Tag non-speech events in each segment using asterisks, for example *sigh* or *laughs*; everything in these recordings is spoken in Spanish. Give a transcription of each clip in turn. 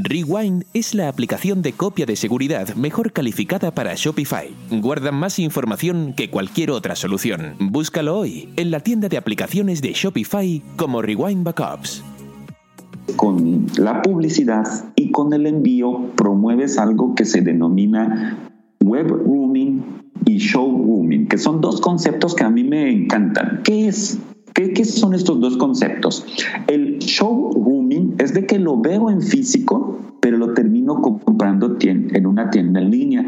Rewind es la aplicación de copia de seguridad mejor calificada para Shopify. Guarda más información que cualquier otra solución. Búscalo hoy en la tienda de aplicaciones de Shopify como Rewind Backups. Con la publicidad y con el envío promueves algo que se denomina web rooming y showrooming, que son dos conceptos que a mí me encantan. ¿Qué es? ¿Qué, son estos dos conceptos? El showrooming es de que lo veo en físico, pero lo termino comprando en una tienda en línea.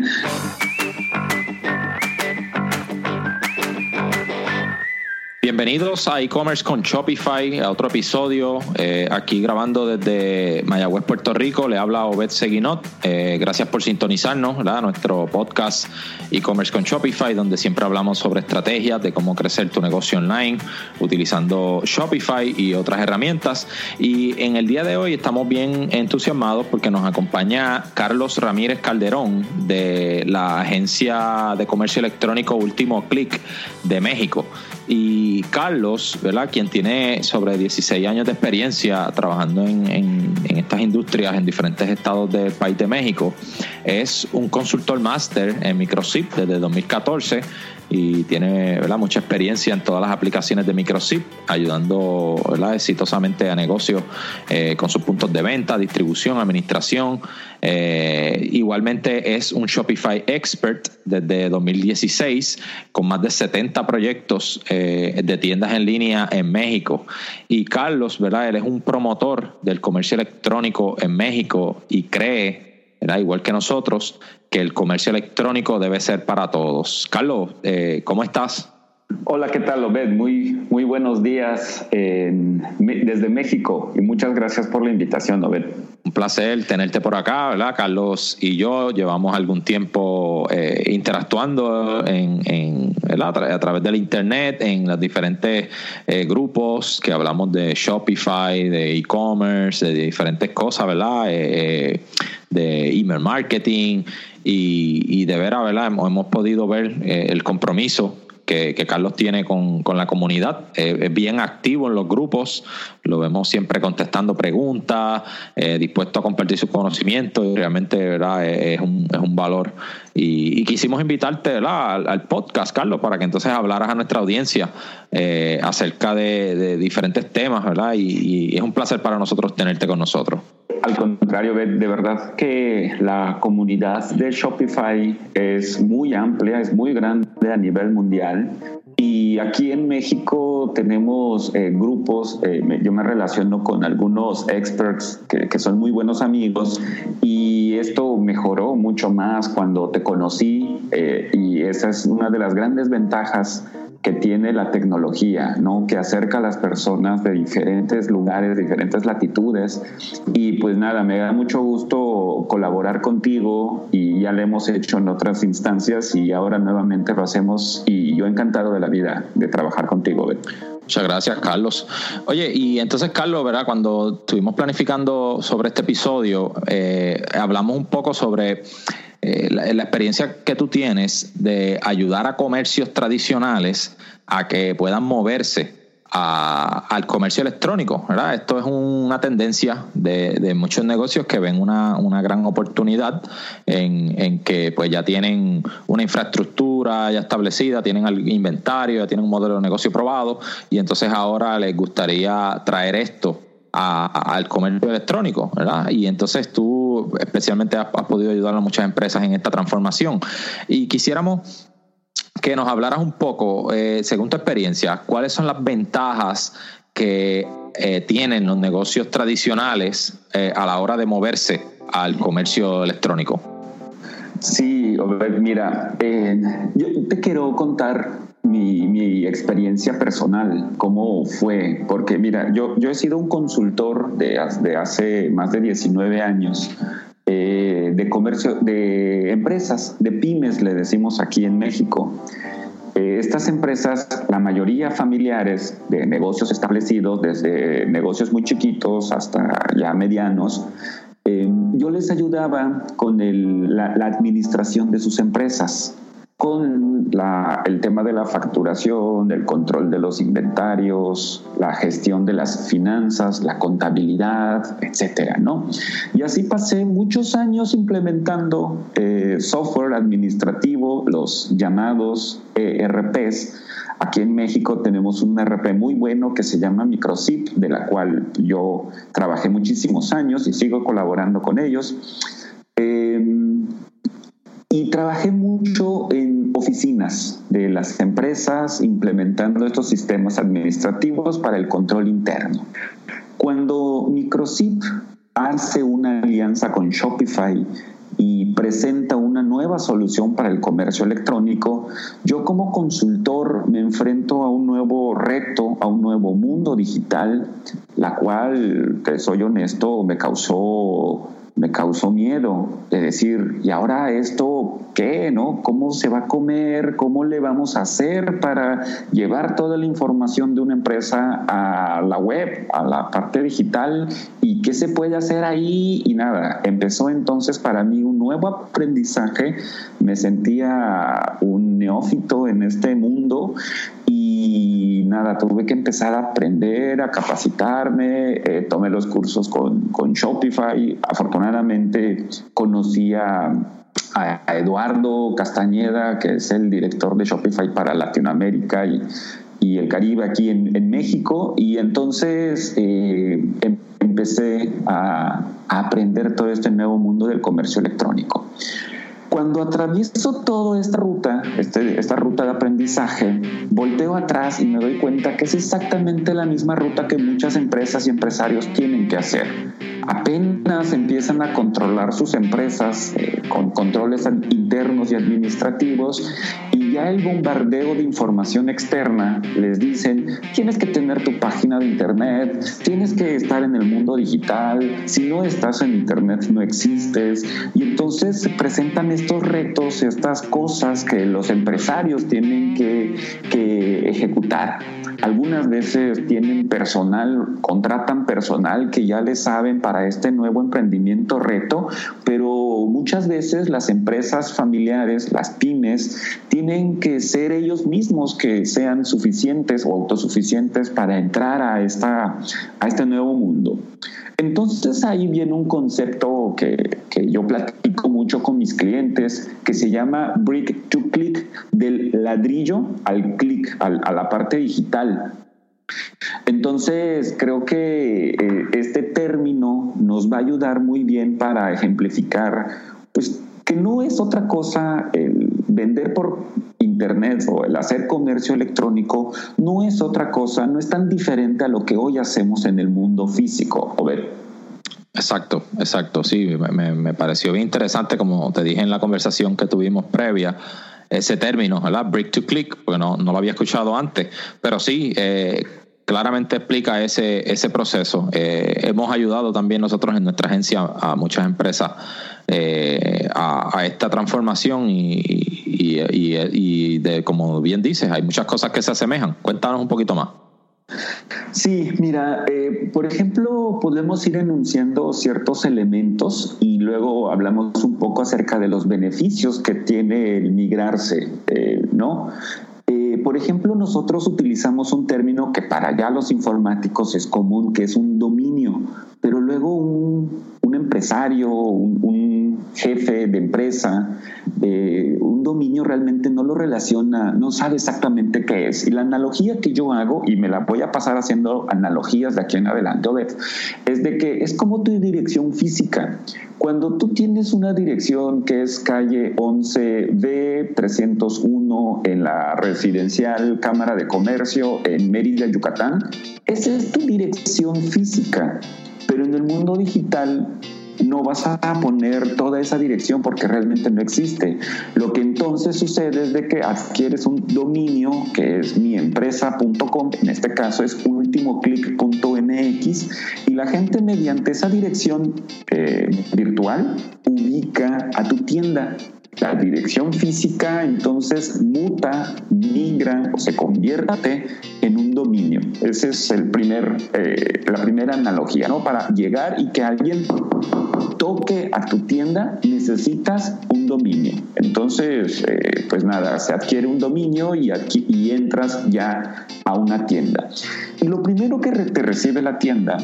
Bienvenidos a e-commerce con Shopify, a otro episodio. Eh, aquí grabando desde Mayagüez, Puerto Rico. Le habla Obed Seguinot. Eh, gracias por sintonizarnos, ¿verdad? Nuestro podcast e-commerce con Shopify, donde siempre hablamos sobre estrategias de cómo crecer tu negocio online utilizando Shopify y otras herramientas. Y en el día de hoy estamos bien entusiasmados porque nos acompaña Carlos Ramírez Calderón de la agencia de comercio electrónico Último Click de México. Y Carlos, ¿verdad? quien tiene sobre 16 años de experiencia trabajando en, en, estas industrias en diferentes estados del país de México, es un consultor máster en Microsoft desde 2014 y tiene ¿verdad? mucha experiencia en todas las aplicaciones de Microsoft, ayudando ¿verdad? exitosamente a negocios eh, con sus puntos de venta, distribución, administración. Eh, igualmente es un Shopify Expert desde 2016 con más de 70 proyectos eh, de tiendas en línea en México. Y Carlos, ¿verdad? Él es un promotor del comercio electrónico en México y cree igual que nosotros, que el comercio electrónico debe ser para todos. Carlos, eh, ¿cómo estás? Hola, ¿qué tal, Obed? Muy, muy buenos días desde México y muchas gracias por la invitación, Obed. Un placer tenerte por acá, ¿verdad? Carlos y yo llevamos algún tiempo eh, interactuando en, a, través del Internet, en los diferentes eh, grupos que hablamos de Shopify, de e-commerce, de diferentes cosas, ¿verdad? de email marketing y, de veras, ¿verdad? Hemos, podido ver eh, el compromiso que, Carlos tiene con, la comunidad. Eh, es bien activo en los grupos, lo vemos siempre contestando preguntas, eh, dispuesto a compartir sus conocimientos y realmente ¿verdad? Es, un, es un valor. Y, quisimos invitarte Al, podcast, Carlos, para que entonces hablaras a nuestra audiencia acerca de, diferentes temas, ¿verdad? y es un placer para nosotros tenerte con nosotros. Al contrario, de verdad que la comunidad de Shopify es muy amplia, es muy grande a nivel mundial. Y aquí en México tenemos eh, grupos, eh, yo me relaciono con algunos experts que, son muy buenos amigos y esto mejoró mucho más cuando te conocí eh, y esa es una de las grandes ventajas que tiene la tecnología, ¿no? que acerca a las personas de diferentes lugares, diferentes latitudes. Y pues nada, me da mucho gusto colaborar contigo y ya lo hemos hecho en otras instancias y ahora nuevamente lo hacemos y yo encantado de la vida de trabajar contigo. Muchas gracias, Carlos. Oye, y entonces, Carlos, ¿verdad? Cuando estuvimos planificando sobre este episodio, eh, hablamos un poco sobre eh, la, experiencia que tú tienes de ayudar a comercios tradicionales a que puedan moverse al comercio electrónico, ¿verdad? Esto es una tendencia de, muchos negocios que ven una, gran oportunidad en, que pues ya tienen una infraestructura ya establecida, tienen inventario, ya tienen un modelo de negocio probado y entonces ahora les gustaría traer esto al comercio electrónico, ¿verdad? Y entonces tú especialmente has, podido ayudar a muchas empresas en esta transformación. Y quisiéramos que nos hablaras un poco, eh, según tu experiencia, cuáles son las ventajas que eh, tienen los negocios tradicionales eh, a la hora de moverse al comercio electrónico. Sí, mira, yo te quiero contar mi, experiencia personal, cómo fue, porque mira, yo, yo he sido un consultor de, de hace más de 19 años eh, de comercio, de empresas, de pymes, le decimos aquí en México. Eh, estas empresas, la mayoría familiares de negocios establecidos, desde negocios muy chiquitos hasta ya medianos, eh, yo les ayudaba con la administración de sus empresas con el tema de la facturación, del control de los inventarios, la gestión de las finanzas, la contabilidad, etcétera, ¿no? Y así pasé muchos años implementando eh, software administrativo, los llamados ERPs. Aquí en México tenemos un ERP muy bueno que se llama Microsip, de la cual yo trabajé muchísimos años y sigo colaborando con ellos. Em, y trabajé mucho en oficinas de las empresas implementando estos sistemas administrativos para el control interno. Cuando Microsip hace una alianza con Shopify y presenta una nueva solución para el comercio electrónico, yo como consultor me enfrento a un nuevo reto, a un nuevo mundo digital, la cual, te soy honesto, me causó me causó miedo de decir, ¿y ahora esto qué? ¿No? ¿Cómo se va a comer? ¿Cómo le vamos a hacer para llevar toda la información de una empresa a la web, a la parte digital? ¿Y qué se puede hacer ahí? Y nada, empezó entonces para mí un nuevo aprendizaje. Me sentía un neófito en este mundo y nada, tuve que empezar a aprender, a capacitarme, eh, tomé los cursos con, Shopify, afortunadamente conocí a, Eduardo Castañeda, que es el director de Shopify para Latinoamérica y, y el Caribe aquí en, México, y entonces eh, em, empecé a aprender todo este nuevo mundo del comercio electrónico. Cuando atravieso toda esta ruta, este, esta ruta de aprendizaje, volteo atrás y me doy cuenta que es exactamente la misma ruta que muchas empresas y empresarios tienen que hacer. Apenas empiezan a controlar sus empresas eh, con controles internos y administrativos ya el bombardeo de información externa. Les dicen, tienes que tener tu página de internet, tienes que estar en el mundo digital, si no estás en internet no existes y entonces se presentan estos retos, estas cosas que los empresarios tienen que, ejecutar. Algunas veces tienen personal, contratan personal que ya les saben para este nuevo emprendimiento reto, pero muchas veces las empresas familiares, las pymes, tienen que ser ellos mismos que sean suficientes o autosuficientes para entrar a, esta, a este nuevo mundo. Entonces ahí viene un concepto que, que, yo platico mucho con mis clientes que se llama brick to click, del ladrillo al click, a la parte digital. Entonces creo que eh, este término nos va a ayudar muy bien para ejemplificar pues, que no es otra cosa el vender por internet o el hacer comercio electrónico no es otra cosa, no es tan diferente a lo que hoy hacemos en el mundo físico. O. Exacto, exacto, sí, me, pareció bien interesante, como te dije en la conversación que tuvimos previa, ese término, ¿verdad? Break to click, porque no, lo había escuchado antes, pero sí, eh, claramente explica ese, ese proceso. Eh, hemos ayudado también nosotros en nuestra agencia a muchas empresas eh, a, esta transformación y, y, de, como bien dices, hay muchas cosas que se asemejan. Cuéntanos un poquito más. Sí, mira, eh, por ejemplo, podemos ir enunciando ciertos elementos y luego hablamos un poco acerca de los beneficios que tiene el migrarse, ¿no? por ejemplo, nosotros utilizamos un término que para ya los informáticos es común, que es un dominio, pero luego un, empresario, un, jefe de empresa, eh, un dominio realmente no lo relaciona, no sabe exactamente qué es. Y la analogía que yo hago, y me la voy a pasar haciendo analogías de aquí en adelante, es de que es como tu dirección física. Cuando tú tienes una dirección que es calle 11B 301 en la residencial Cámara de Comercio en Mérida, Yucatán, esa es tu dirección física. Pero en el mundo digital no vas a poner toda esa dirección porque realmente no existe. Lo que entonces sucede es de que adquieres un dominio que es miempresa.com, en este caso es ultimoclick.mx, y la gente mediante esa dirección eh, virtual ubica a tu tienda la dirección física entonces muta, migra o se convierte en un dominio. Esa es el primer, eh, la primera analogía, ¿no? Para llegar y que alguien toque a tu tienda necesitas un dominio. Entonces, eh, pues nada, se adquiere un dominio y, y entras ya a una tienda. Y lo primero que te recibe la tienda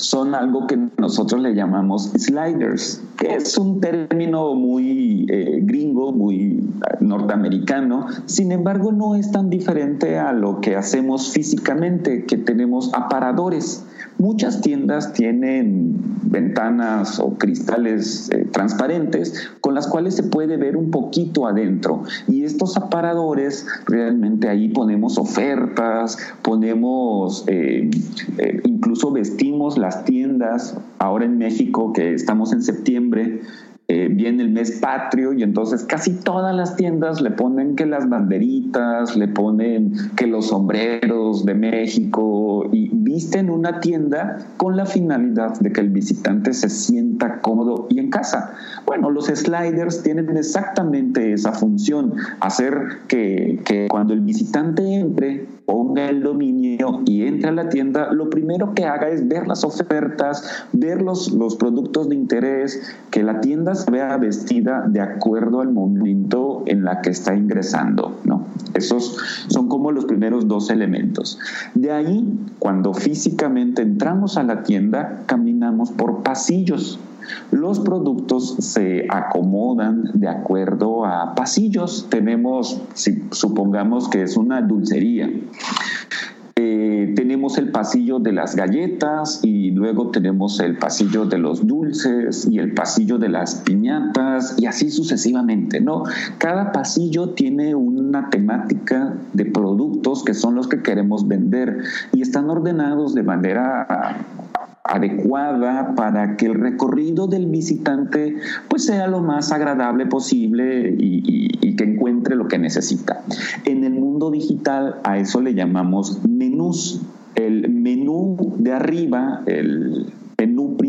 son algo que nosotros le llamamos sliders, que es un término muy eh, gringo, muy norteamericano, sin embargo no es tan diferente a lo que hacemos físicamente, que tenemos aparadores. Muchas tiendas tienen ventanas o cristales eh, transparentes con las cuales se puede ver un poquito adentro. Y estos aparadores, realmente ahí ponemos ofertas, ponemos, eh, eh, incluso vestimos las tiendas. Ahora en México, que estamos en septiembre, eh, viene el mes patrio y entonces casi todas las tiendas le ponen que las banderitas, le ponen que los sombreros de México y visten una tienda con la finalidad de que el visitante se sienta cómodo y en casa. Bueno, los sliders tienen exactamente esa función, hacer que, que cuando el visitante entre ponga el dominio y entre a la tienda, lo primero que haga es ver las ofertas, ver los, los productos de interés, que la tienda se vea vestida de acuerdo al momento en la que está ingresando. ¿no? Esos son como los primeros dos elementos. De ahí, cuando físicamente entramos a la tienda, caminamos por pasillos. Los productos se acomodan de acuerdo a pasillos. Tenemos, supongamos que es una dulcería, eh, tenemos el pasillo de las galletas y luego tenemos el pasillo de los dulces y el pasillo de las piñatas y así sucesivamente, ¿no? Cada pasillo tiene una temática de productos que son los que queremos vender y están ordenados de manera adecuada para que el recorrido del visitante pues sea lo más agradable posible y, que encuentre lo que necesita. En el mundo digital a eso le llamamos menús. El menú de arriba, el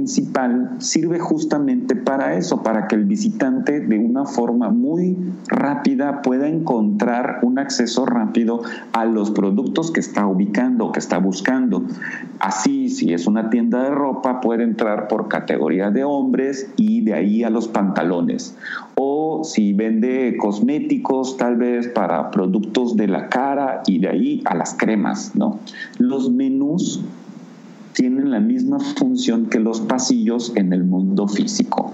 sirve justamente para eso, para que el visitante de una forma muy rápida pueda encontrar un acceso rápido a los productos que está ubicando, que está buscando. Así, si es una tienda de ropa, puede entrar por categoría de hombres y de ahí a los pantalones. O si vende cosméticos, tal vez para productos de la cara y de ahí a las cremas, ¿no? Los menús tienen la misma función que los pasillos en el mundo físico.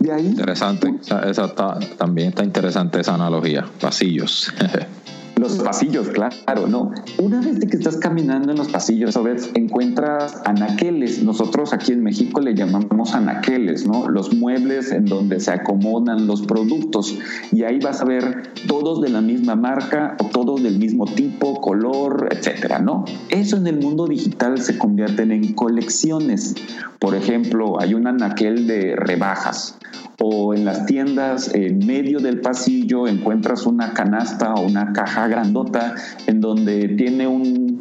De ahí. Interesante. Esa, también está interesante esa analogía. Pasillos. *laughs* Los pasillos, claro, ¿no? Una vez que estás caminando en los pasillos, ¿sabes? encuentras anaqueles. Nosotros aquí en México le llamamos anaqueles, ¿no? Los muebles en donde se acomodan los productos. Y ahí vas a ver todos de la misma marca o todos del mismo tipo, color, etcétera, ¿no? Eso en el mundo digital se convierten en colecciones. Por ejemplo, hay un anaquel de rebajas o en las tiendas en medio del pasillo encuentras una canasta o una caja grandota en donde tiene un,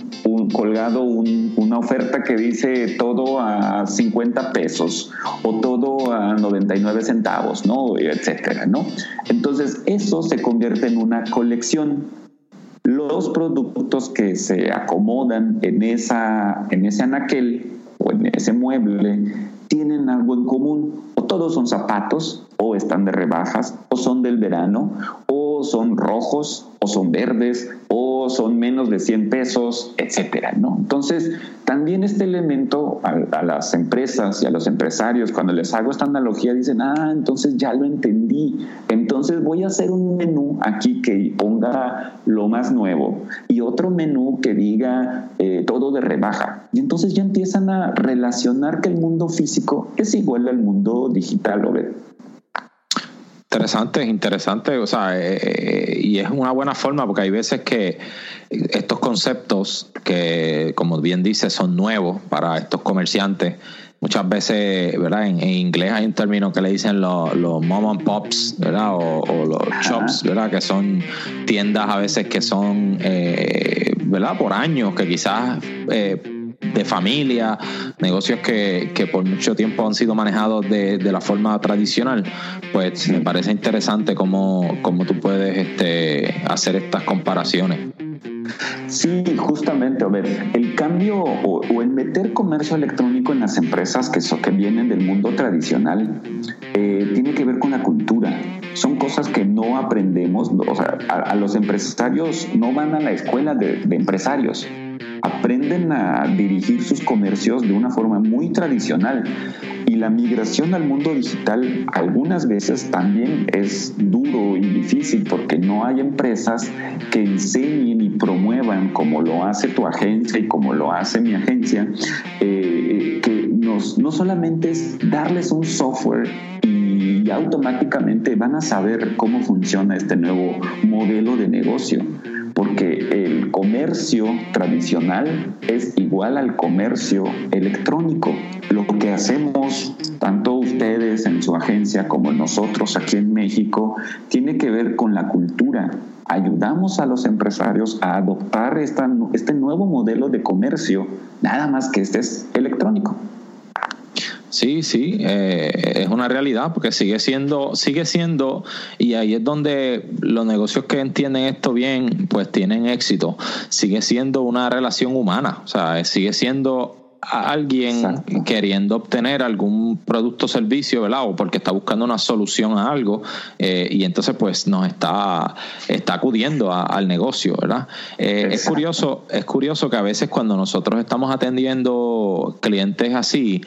colgado una oferta que dice todo a 50 pesos o todo a 99 centavos, ¿no? etcétera, ¿no? Entonces eso se convierte en una colección los productos que se acomodan en, esa, en ese anaquel o en ese mueble tienen algo en común. O todos son zapatos, o están de rebajas, o son del verano, o son rojos, o son verdes, o son menos de 100 pesos, etcétera, ¿no? Entonces, también este elemento a, las empresas y a los empresarios, cuando les hago esta analogía, dicen, ah, entonces ya lo entendí, entonces voy a hacer un menú aquí que ponga lo más nuevo y otro menú que diga eh, todo de rebaja. Y entonces ya empiezan a relacionar que el mundo físico es igual al mundo digital, ¿o Interesante, interesante, o sea, eh, eh, y es una buena forma porque hay veces que estos conceptos que, como bien dice, son nuevos para estos comerciantes, muchas veces, ¿verdad? En, inglés hay un término que le dicen los, mom and pops, ¿verdad? O, los shops, ¿verdad? Que son tiendas a veces que son, eh, ¿verdad? Por años, que quizás de familia, negocios que, que, por mucho tiempo han sido manejados de, de la forma tradicional, pues me parece interesante cómo, cómo tú puedes este, hacer estas comparaciones. Sí, justamente, a ver, el cambio o, el meter comercio electrónico en las empresas que, que vienen del mundo tradicional eh, tiene que ver con la cultura. Son cosas que no aprendemos, o sea, a, los empresarios no van a la escuela de, de empresarios aprenden a dirigir sus comercios de una forma muy tradicional. Y la migración al mundo digital algunas veces también es duro y difícil porque no hay empresas que enseñen y promuevan como lo hace tu agencia y como lo hace mi agencia, eh, que nos, no solamente es darles un software y automáticamente van a saber cómo funciona este nuevo modelo de negocio porque el comercio tradicional es igual al comercio electrónico. Lo que hacemos, tanto ustedes en su agencia como nosotros aquí en México, tiene que ver con la cultura. Ayudamos a los empresarios a adoptar este nuevo modelo de comercio, nada más que este es electrónico. Sí, sí, eh, es una realidad porque sigue siendo, sigue siendo, y ahí es donde los negocios que entienden esto bien, pues tienen éxito. Sigue siendo una relación humana, o sea, sigue siendo alguien queriendo obtener algún producto o servicio, ¿verdad? O porque está buscando una solución a algo eh, y entonces pues nos está, está acudiendo al negocio, ¿verdad? Eh, es curioso, es curioso que a veces cuando nosotros estamos atendiendo clientes así,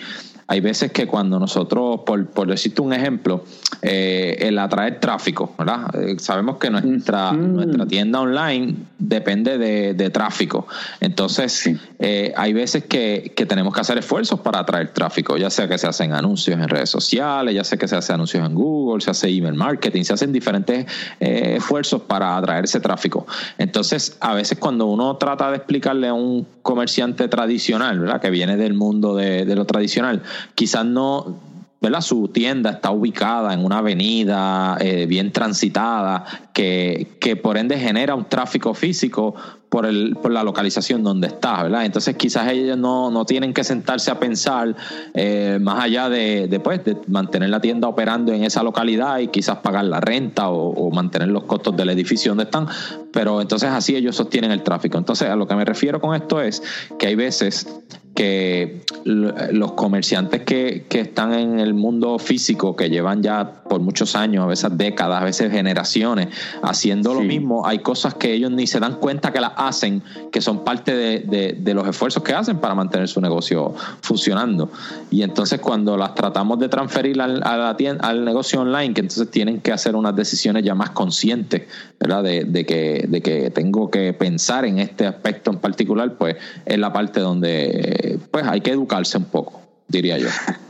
hay veces que cuando nosotros, por, por decirte un ejemplo, eh, el atraer tráfico, ¿verdad? Eh, sabemos que nuestra, nuestra tienda online depende de, tráfico. Entonces, eh, hay veces que, tenemos que hacer esfuerzos para atraer tráfico, ya sea que se hacen anuncios en redes sociales, ya sea que se hacen anuncios en Google, se hace email marketing, se hacen diferentes esfuerzos para atraer ese tráfico. Entonces, a veces cuando uno trata de explicarle a un comerciante tradicional, ¿verdad? Que viene del mundo de, de lo tradicional, quizás no, ¿verdad? Su tienda está ubicada en una avenida eh, bien transitada que, que, por ende genera un tráfico físico por, el, por la localización donde está, ¿verdad? Entonces quizás ellos no, no tienen que sentarse a pensar eh, más allá de, pues, de mantener la tienda operando en esa localidad y quizás pagar la renta o, o mantener los costos del edificio donde están, pero entonces así ellos sostienen el tráfico. Entonces a lo que me refiero con esto es que hay veces que los comerciantes que, que, están en el mundo físico, que llevan ya por muchos años, a veces décadas, a veces generaciones, haciendo lo mismo, hay cosas que ellos ni se dan cuenta que las hacen, que son parte de, de, los esfuerzos que hacen para mantener su negocio funcionando. Y entonces cuando las tratamos de transferir al, a la tienda, al negocio online, que entonces tienen que hacer unas decisiones ya más conscientes, ¿verdad? De, de, que, de que tengo que pensar en este aspecto en particular, pues es la parte donde pues hay que educarse un poco, diría yo. *laughs*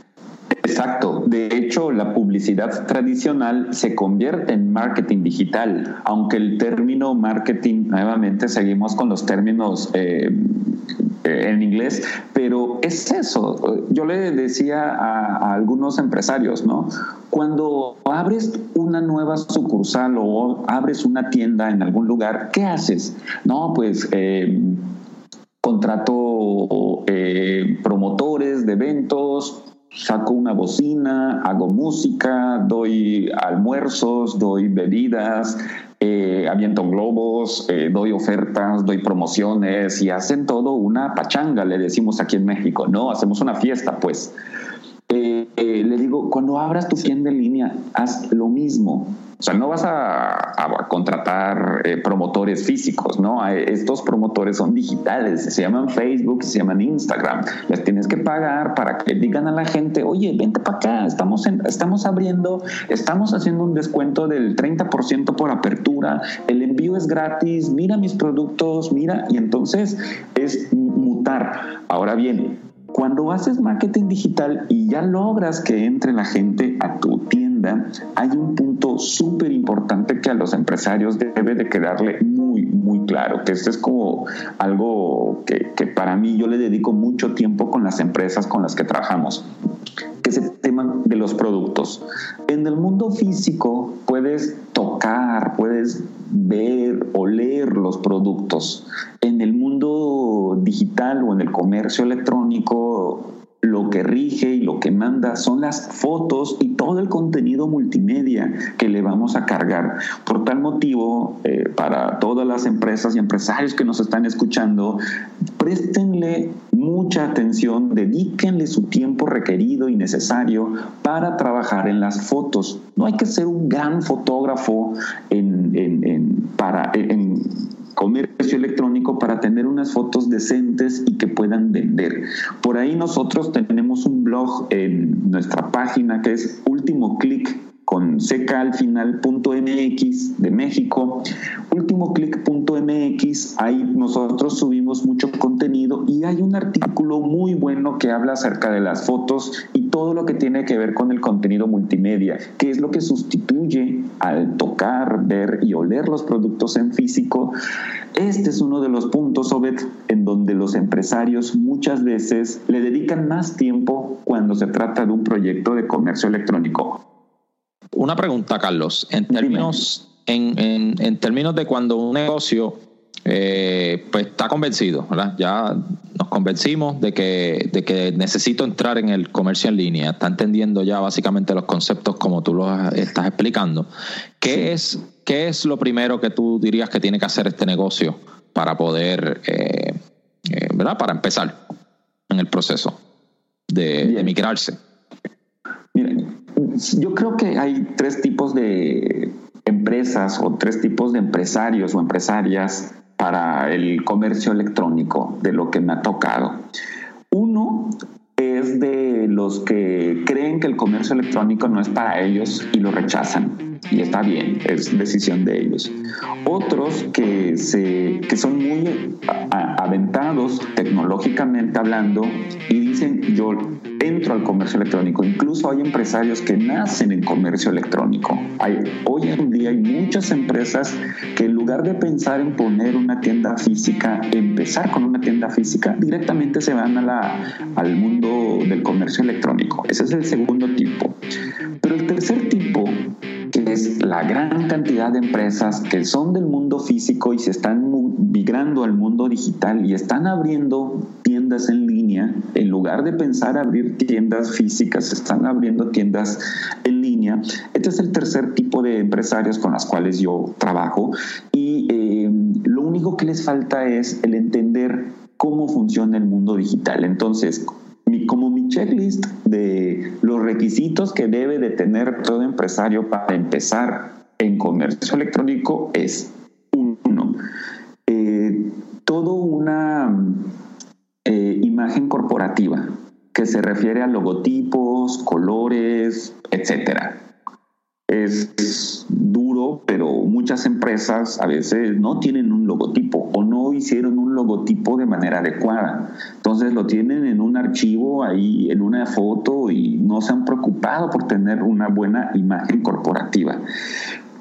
Exacto. De hecho, la publicidad tradicional se convierte en marketing digital, aunque el término marketing, nuevamente seguimos con los términos eh, eh, en inglés, pero es eso. Yo le decía a, algunos empresarios, ¿no? Cuando abres una nueva sucursal o abres una tienda en algún lugar, ¿qué haces? No, pues... Eh, contrato promotores de eventos, saco una bocina, hago música, doy almuerzos, doy bebidas, eh, aviento globos, eh, doy ofertas, doy promociones y hacen todo una pachanga, le decimos aquí en México, ¿no? Hacemos una fiesta, pues. Le digo, cuando abras tu tienda en línea, haz lo mismo o sea, no vas a, contratar eh, promotores físicos, ¿no? Estos promotores son digitales, se llaman Facebook, se llaman Instagram. Les tienes que pagar para que digan a la gente, oye, vente para acá, estamos, estamos abriendo, estamos haciendo un descuento del 30% por apertura, el envío es gratis, mira mis productos, mira, y entonces es mutar. Ahora bien, cuando haces marketing digital y ya logras que entre la gente a tu tienda, hay un punto súper importante que a los empresarios debe de quedarle muy, muy claro, que esto es como algo que, que para mí yo le dedico mucho tiempo con las empresas con las que trabajamos, que es el tema de los productos. En el mundo físico puedes tocar, puedes ver, oler los productos. En el mundo digital o en el comercio electrónico lo que rige y lo que manda son las fotos y todo el contenido multimedia que le vamos a cargar. Por tal motivo, eh, para todas las empresas y empresarios que nos están escuchando, préstenle mucha atención, dedíquenle su tiempo requerido y necesario para trabajar en las fotos. No hay que ser un gran fotógrafo en, para, en comercio electrónico para tener unas fotos decentes y que puedan vender. Por ahí nosotros tenemos un blog en nuestra página que es último clic con seca al final punto MX de México, último MX, ahí nosotros subimos mucho contenido y hay un artículo muy bueno que habla acerca de las fotos y todo lo que tiene que ver con el contenido multimedia, que es lo que sustituye al tocar, ver y oler los productos en físico. Este es uno de los puntos, Obed, en donde los empresarios muchas veces le dedican más tiempo cuando se trata de un proyecto de comercio electrónico una pregunta, Carlos. En términos, en, en, términos de cuando un negocio eh, pues está convencido, ¿verdad? Ya nos convencimos de que, de que necesito entrar en el comercio en línea. Está entendiendo ya básicamente los conceptos como tú los estás explicando. ¿Qué, es, qué es lo primero que tú dirías que tiene que hacer este negocio para poder, eh, eh, ¿verdad? Para empezar en el proceso de, de migrarse. Miren, yo creo que hay tres tipos de empresas o tres tipos de empresarios o empresarias para el comercio electrónico de lo que me ha tocado. Uno es de los que creen que el comercio electrónico no es para ellos y lo rechazan. Y está bien, es decisión de ellos. Otros que, se, que son muy aventados tecnológicamente hablando y dicen yo entro al comercio electrónico. Incluso hay empresarios que nacen en comercio electrónico. Hay, hoy en día hay muchas empresas que en lugar de pensar en poner una tienda física, empezar con una tienda física, directamente se van a la, al mundo del comercio electrónico. Ese es el segundo tipo. Pero el tercer tipo que es la gran cantidad de empresas que son del mundo físico y se están migrando al mundo digital y están abriendo tiendas en línea, en lugar de pensar abrir tiendas físicas, están abriendo tiendas en línea. Este es el tercer tipo de empresarios con las cuales yo trabajo y eh, lo único que les falta es el entender cómo funciona el mundo digital. Entonces, como mi checklist de los requisitos que debe de tener todo empresario para empezar en comercio electrónico es uno, eh, todo una eh, imagen corporativa que se refiere a logotipos, colores, etcétera. Es pero muchas empresas a veces no tienen un logotipo o no hicieron un logotipo de manera adecuada. Entonces lo tienen en un archivo ahí, en una foto y no se han preocupado por tener una buena imagen corporativa.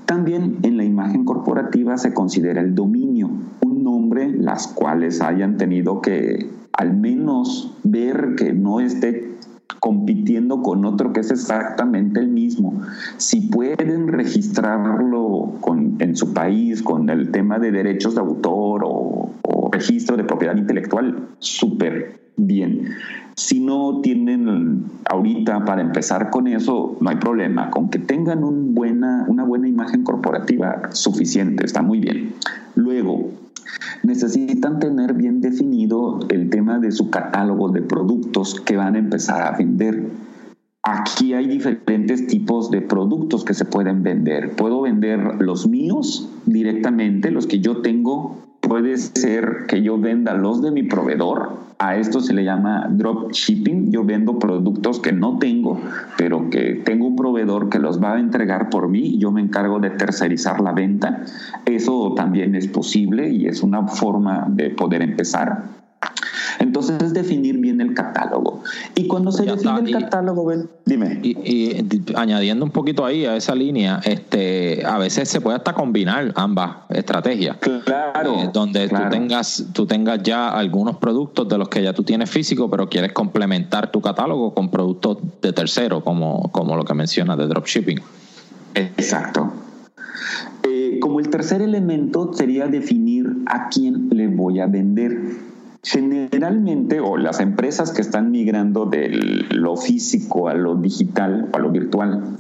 También en la imagen corporativa se considera el dominio, un nombre las cuales hayan tenido que al menos ver que no esté compitiendo con otro que es exactamente el mismo. Si pueden registrarlo en su país con el tema de derechos de autor o, registro de propiedad intelectual, súper bien. Si no tienen ahorita para empezar con eso, no hay problema. Con que tengan una buena imagen corporativa, suficiente, está muy bien. Luego, necesitan tener bien definido el tema de su catálogo de productos que van a empezar a vender. Aquí hay diferentes tipos de productos que se pueden vender. Puedo vender los míos directamente, los que yo tengo puede ser que yo venda los de mi proveedor. A esto se le llama drop shipping. Yo vendo productos que no tengo, pero que tengo un proveedor que los va a entregar por mí. Yo me encargo de tercerizar la venta. Eso también es posible y es una forma de poder empezar. Entonces es definir bien el catálogo. Y cuando se define el catálogo, ven, dime. Y, añadiendo un poquito ahí a esa línea, este, a veces se puede hasta combinar ambas estrategias. Claro. Eh, donde tú tengas, tú tengas ya algunos productos de los que ya tú tienes físico, pero quieres complementar tu catálogo con productos de tercero, como, como lo que mencionas de dropshipping. Exacto. Eh, como el tercer elemento sería definir a quién le voy a vender. Generalmente, o las empresas que están migrando de lo físico a lo digital o a lo virtual,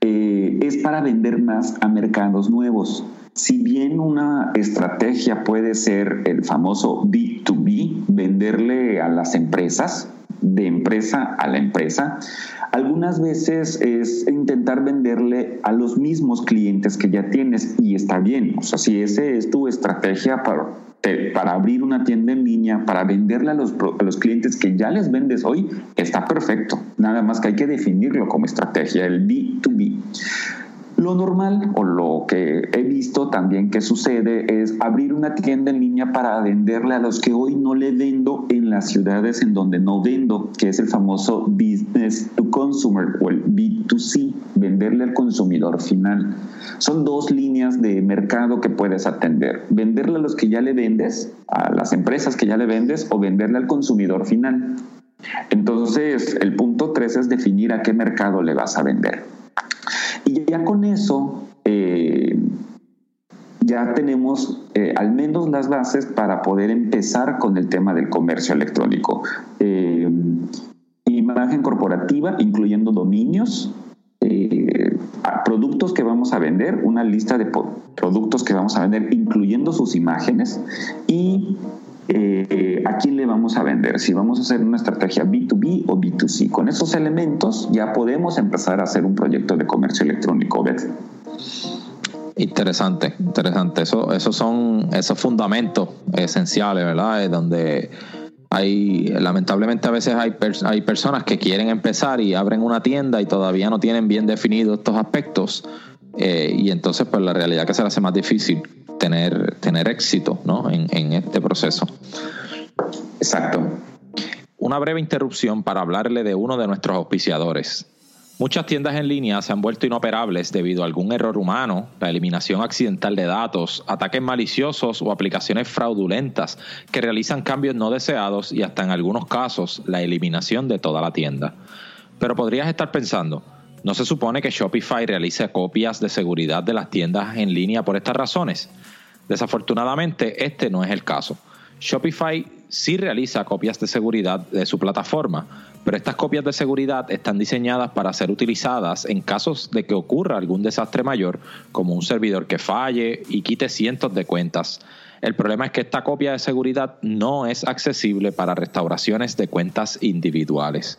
eh, es para vender más a mercados nuevos. Si bien una estrategia puede ser el famoso B2B, venderle a las empresas, de empresa a la empresa, algunas veces es intentar venderle a los mismos clientes que ya tienes y está bien. O sea, si esa es tu estrategia para, para abrir una tienda en línea, para venderle a los, a los clientes que ya les vendes hoy, está perfecto. Nada más que hay que definirlo como estrategia, el B2B. Lo normal o lo que he visto también que sucede es abrir una tienda en línea para venderle a los que hoy no le vendo en las ciudades en donde no vendo, que es el famoso business to consumer o el B2C, venderle al consumidor final. Son dos líneas de mercado que puedes atender. Venderle a los que ya le vendes, a las empresas que ya le vendes o venderle al consumidor final. Entonces, el punto tres es definir a qué mercado le vas a vender. Y ya con eso eh, ya tenemos eh, al menos las bases para poder empezar con el tema del comercio electrónico. Eh, imagen corporativa, incluyendo dominios, productos que vamos a vender, una lista de productos que vamos a vender, incluyendo sus imágenes y eh, a quién le vamos a vender, si vamos a hacer una estrategia B2B o B2C. Con esos elementos ya podemos empezar a hacer un proyecto de comercio electrónico. Interesante, interesante. Eso, esos son esos fundamentos esenciales, ¿verdad? donde hay, lamentablemente a veces hay, hay personas que quieren empezar y abren una tienda y todavía no tienen bien definidos estos aspectos. Eh, y entonces, pues la realidad que se le hace más difícil tener, tener éxito ¿no? en, en este proceso. Exacto. Una breve interrupción para hablarle de uno de nuestros auspiciadores. Muchas tiendas en línea se han vuelto inoperables debido a algún error humano, la eliminación accidental de datos, ataques maliciosos o aplicaciones fraudulentas que realizan cambios no deseados y hasta en algunos casos la eliminación de toda la tienda. Pero podrías estar pensando, ¿no se supone que Shopify realice copias de seguridad de las tiendas en línea por estas razones? Desafortunadamente, este no es el caso. Shopify sí realiza copias de seguridad de su plataforma, pero estas copias de seguridad están diseñadas para ser utilizadas en casos de que ocurra algún desastre mayor, como un servidor que falle y quite cientos de cuentas. El problema es que esta copia de seguridad no es accesible para restauraciones de cuentas individuales.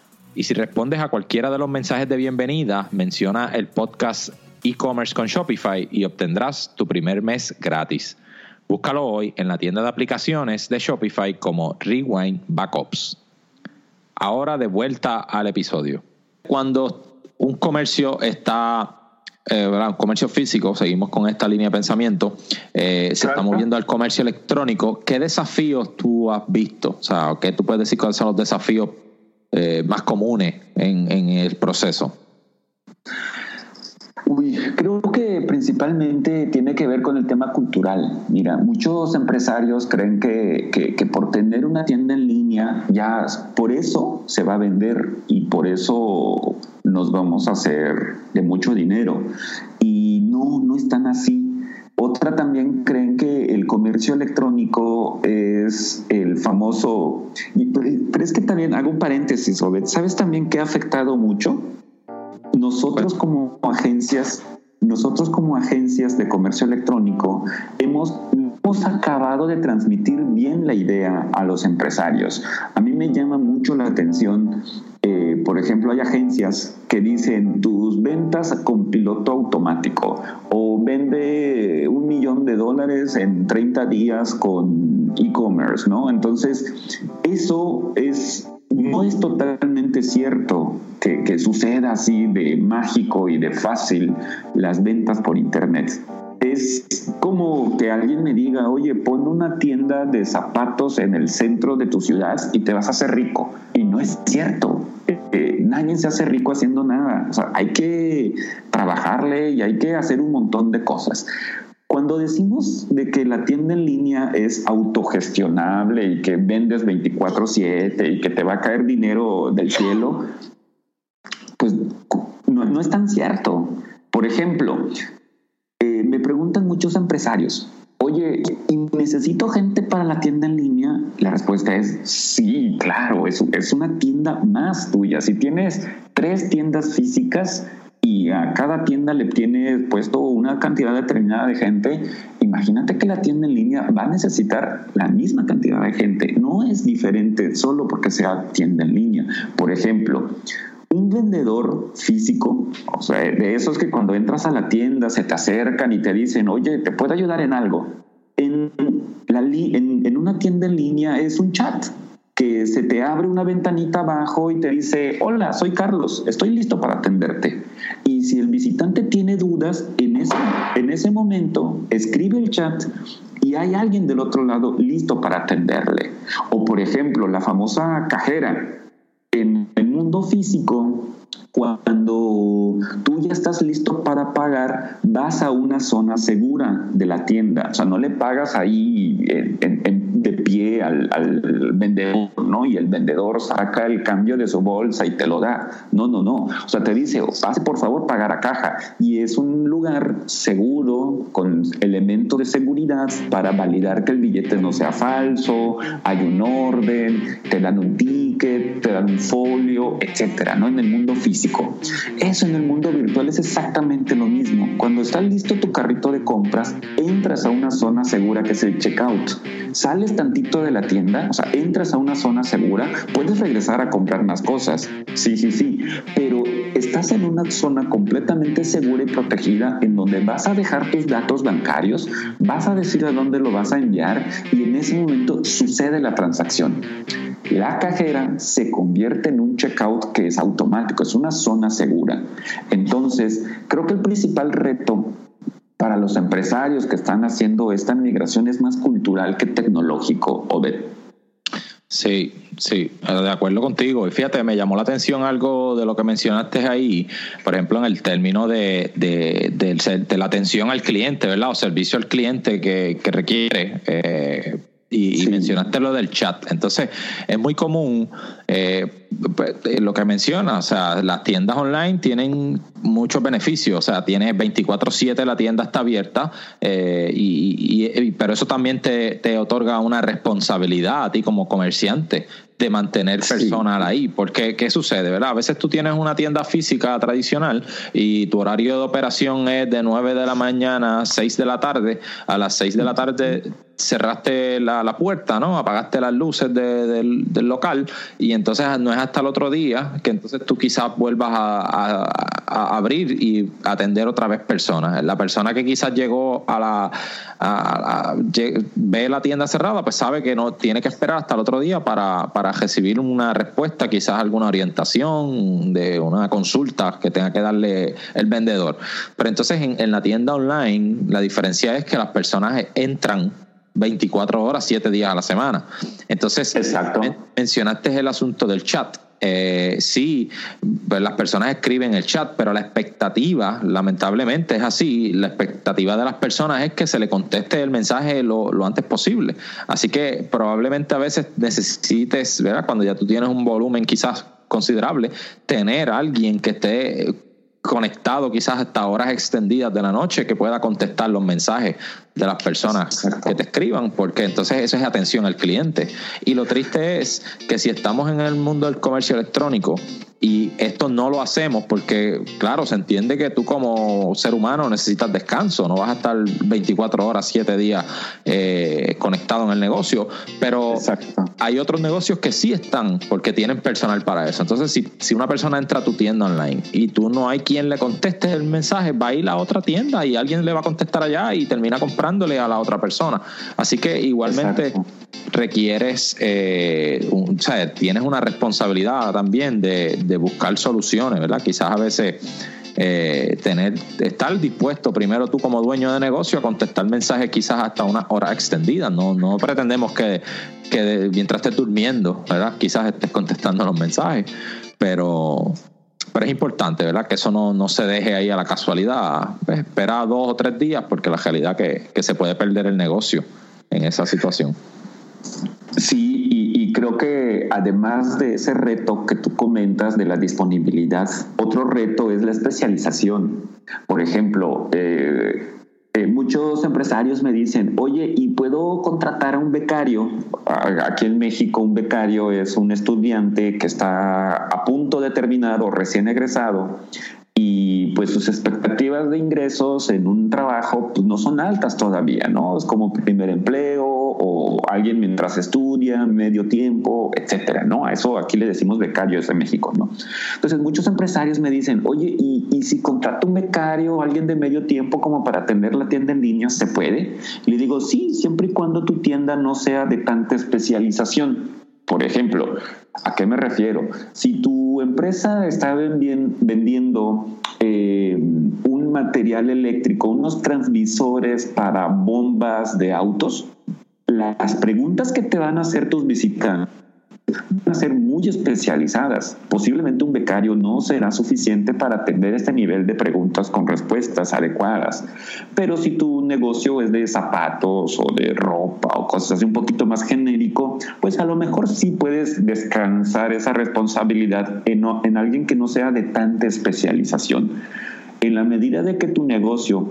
y si respondes a cualquiera de los mensajes de bienvenida, menciona el podcast e-commerce con Shopify y obtendrás tu primer mes gratis. Búscalo hoy en la tienda de aplicaciones de Shopify como Rewind Backups. Ahora de vuelta al episodio. Cuando un comercio está eh, un comercio físico, seguimos con esta línea de pensamiento, eh, se está moviendo al comercio electrónico, ¿qué desafíos tú has visto? O sea, ¿qué tú puedes decir cuáles son los desafíos eh, más comunes en, el proceso? Uy, creo que principalmente tiene que ver con el tema cultural. Mira, muchos empresarios creen que, que, que, por tener una tienda en línea, ya por eso se va a vender y por eso nos vamos a hacer de mucho dinero. Y no, no es tan así. Otra también creen que el comercio electrónico es el famoso, pero es que también hago un paréntesis, Obed, ¿sabes también que ha afectado mucho? Nosotros como agencias, nosotros como agencias de comercio electrónico hemos, hemos acabado de transmitir bien la idea a los empresarios. A mí me llama mucho la atención, eh, por ejemplo, hay agencias que dicen tus ventas con piloto automático o vende un millón de dólares en 30 días con e-commerce, ¿no? Entonces, eso es no es totalmente cierto que, que, suceda así de mágico y de fácil las ventas por Internet es como que alguien me diga, oye, pon una tienda de zapatos en el centro de tu ciudad y te vas a hacer rico. Y no es cierto. Eh, eh, nadie se hace rico haciendo nada. Hay que trabajarle y hay que hacer un montón de cosas. Cuando decimos de que la tienda en línea es autogestionable y que vendes 24/7 y que te va a caer dinero del cielo, pues no, es tan cierto. Por ejemplo, muchos empresarios, oye, ¿y necesito gente para la tienda en línea? La respuesta es sí, claro, es, es una tienda más tuya. Si tienes tres tiendas físicas y a cada tienda le tienes puesto una cantidad determinada de gente, imagínate que la tienda en línea va a necesitar la misma cantidad de gente. No es diferente solo porque sea tienda en línea. Por ejemplo, un vendedor físico, o sea, de esos que cuando entras a la tienda se te acercan y te dicen, oye, ¿te puedo ayudar en algo? En, una tienda en línea es un chat que se te abre una ventanita abajo y te dice, hola, soy Carlos, estoy listo para atenderte. Y si el visitante tiene dudas, en ese, en ese momento escribe el chat y hay alguien del otro lado listo para atenderle. O por ejemplo, la famosa cajera en el mundo físico, cuando tú ya estás listo para pagar, vas a una zona segura de la tienda. O sea, no le pagas ahí de pie al, al, vendedor, ¿no? Y el vendedor saca el cambio de su bolsa y te lo da. No, no, no. O sea, te dice, pase por favor pagar a caja. Y es un lugar seguro, con elementos de seguridad para validar que el billete no sea falso, hay un orden, te dan un ticket, te dan un folio, etcétera, ¿no? En el mundo físico eso en el mundo virtual es exactamente lo mismo. Cuando está listo tu carrito de compras, entras a una zona segura que es el checkout. Sales tantito de la tienda, o sea, entras a una zona segura, puedes regresar a comprar más cosas. Sí, sí, sí, pero estás en una zona completamente segura y protegida en donde vas a dejar tus datos bancarios, vas a decir a dónde lo vas a enviar y en ese momento sucede la transacción. La cajera se convierte en un checkout que es automático, es una zona segura. Entonces, creo que el principal reto para los empresarios que están haciendo esta migración es más cultural que tecnológico, Obed. Sí, sí, de acuerdo contigo. Y fíjate, me llamó la atención algo de lo que mencionaste ahí, por ejemplo, en el término de, de, la atención al cliente, ¿verdad? O servicio al cliente que, requiere. Eh, y, mencionaste lo del chat. Entonces, es muy común eh, pues, eh, lo que menciona, o sea, las tiendas online tienen muchos beneficios, o sea, tiene 24/7 la tienda está abierta, eh, y, pero eso también te, te otorga una responsabilidad a ti como comerciante de mantener personal ahí. Porque, ¿qué sucede? ¿verdad? A veces tú tienes una tienda física tradicional y tu horario de operación es de 9 de la mañana a 6 de la tarde. A las 6 de la tarde cerraste la, la puerta, ¿no? Apagaste las luces del, del, local y entonces no es hasta el otro día que entonces tú quizás vuelvas a, abrir y atender otra vez personas. La persona que quizás llegó a la... Ve la tienda cerrada, pues sabe que no tiene que esperar hasta el otro día para, para recibir una respuesta, quizás alguna orientación de una consulta que tenga que darle el vendedor. Pero entonces en, la tienda online la diferencia es que las personas entran 24 horas, 7 días a la semana. Entonces, Exacto. mencionaste el asunto del chat. Eh, sí, pues las personas escriben el chat, pero la expectativa, lamentablemente es así, la expectativa de las personas es que se le conteste el mensaje lo, lo antes posible. Así que probablemente a veces necesites, ¿verdad? Cuando ya tú tienes un volumen quizás considerable, tener a alguien que esté conectado quizás hasta horas extendidas de la noche que pueda contestar los mensajes de las personas que te escriban, porque entonces eso es atención al cliente. Y lo triste es que si estamos en el mundo del comercio electrónico, Y esto no lo hacemos porque, claro, se entiende que tú como ser humano necesitas descanso, no vas a estar 24 horas, 7 días eh, conectado en el negocio, pero hay otros negocios que sí están porque tienen personal para eso. Entonces, si, si una persona entra a tu tienda online y tú no hay quien le conteste el mensaje, va a ir a otra tienda y alguien le va a contestar allá y termina comprándole a la otra persona. Así que igualmente requieres, eh, o sea, tienes una responsabilidad también de, buscar soluciones, ¿verdad? Quizás a veces eh, tener, estar dispuesto primero tú como dueño de negocio a contestar mensajes quizás hasta una hora extendida. No, no pretendemos que, que mientras estés durmiendo, ¿verdad? Quizás estés contestando los mensajes, pero, pero es importante, ¿verdad? Que eso no, no se deje ahí a la casualidad. Pues, espera dos o tres días porque la realidad que, que se puede perder el negocio en esa situación. Sí, y, creo que además de ese reto que tú comentas de la disponibilidad, otro reto es la especialización. Por ejemplo, eh, eh, muchos empresarios me dicen, oye, ¿y puedo contratar a un becario? Aquí en México un becario es un estudiante que está a punto de terminar o recién egresado y pues sus expectativas de ingresos en un trabajo pues no son altas todavía, ¿no? Es como primer empleo o alguien mientras estudia, medio tiempo, etcétera, ¿no? A eso aquí le decimos becarios en México, ¿no? Entonces muchos empresarios me dicen, oye, ¿y, si contrato un becario o alguien de medio tiempo como para atender la tienda en línea, ¿se puede? Le digo, sí, siempre y cuando tu tienda no sea de tanta especialización. Por ejemplo, ¿a qué me refiero? Si tu empresa está vendiendo eh, un material eléctrico, unos transmisores para bombas de autos, las preguntas que te van a hacer tus visitantes van a ser muy especializadas. Posiblemente un becario no será suficiente para atender este nivel de preguntas con respuestas adecuadas. Pero si tu negocio es de zapatos o de ropa o cosas así un poquito más genérico, pues a lo mejor sí puedes descansar esa responsabilidad en, en alguien que no sea de tanta especialización. En la medida de que tu negocio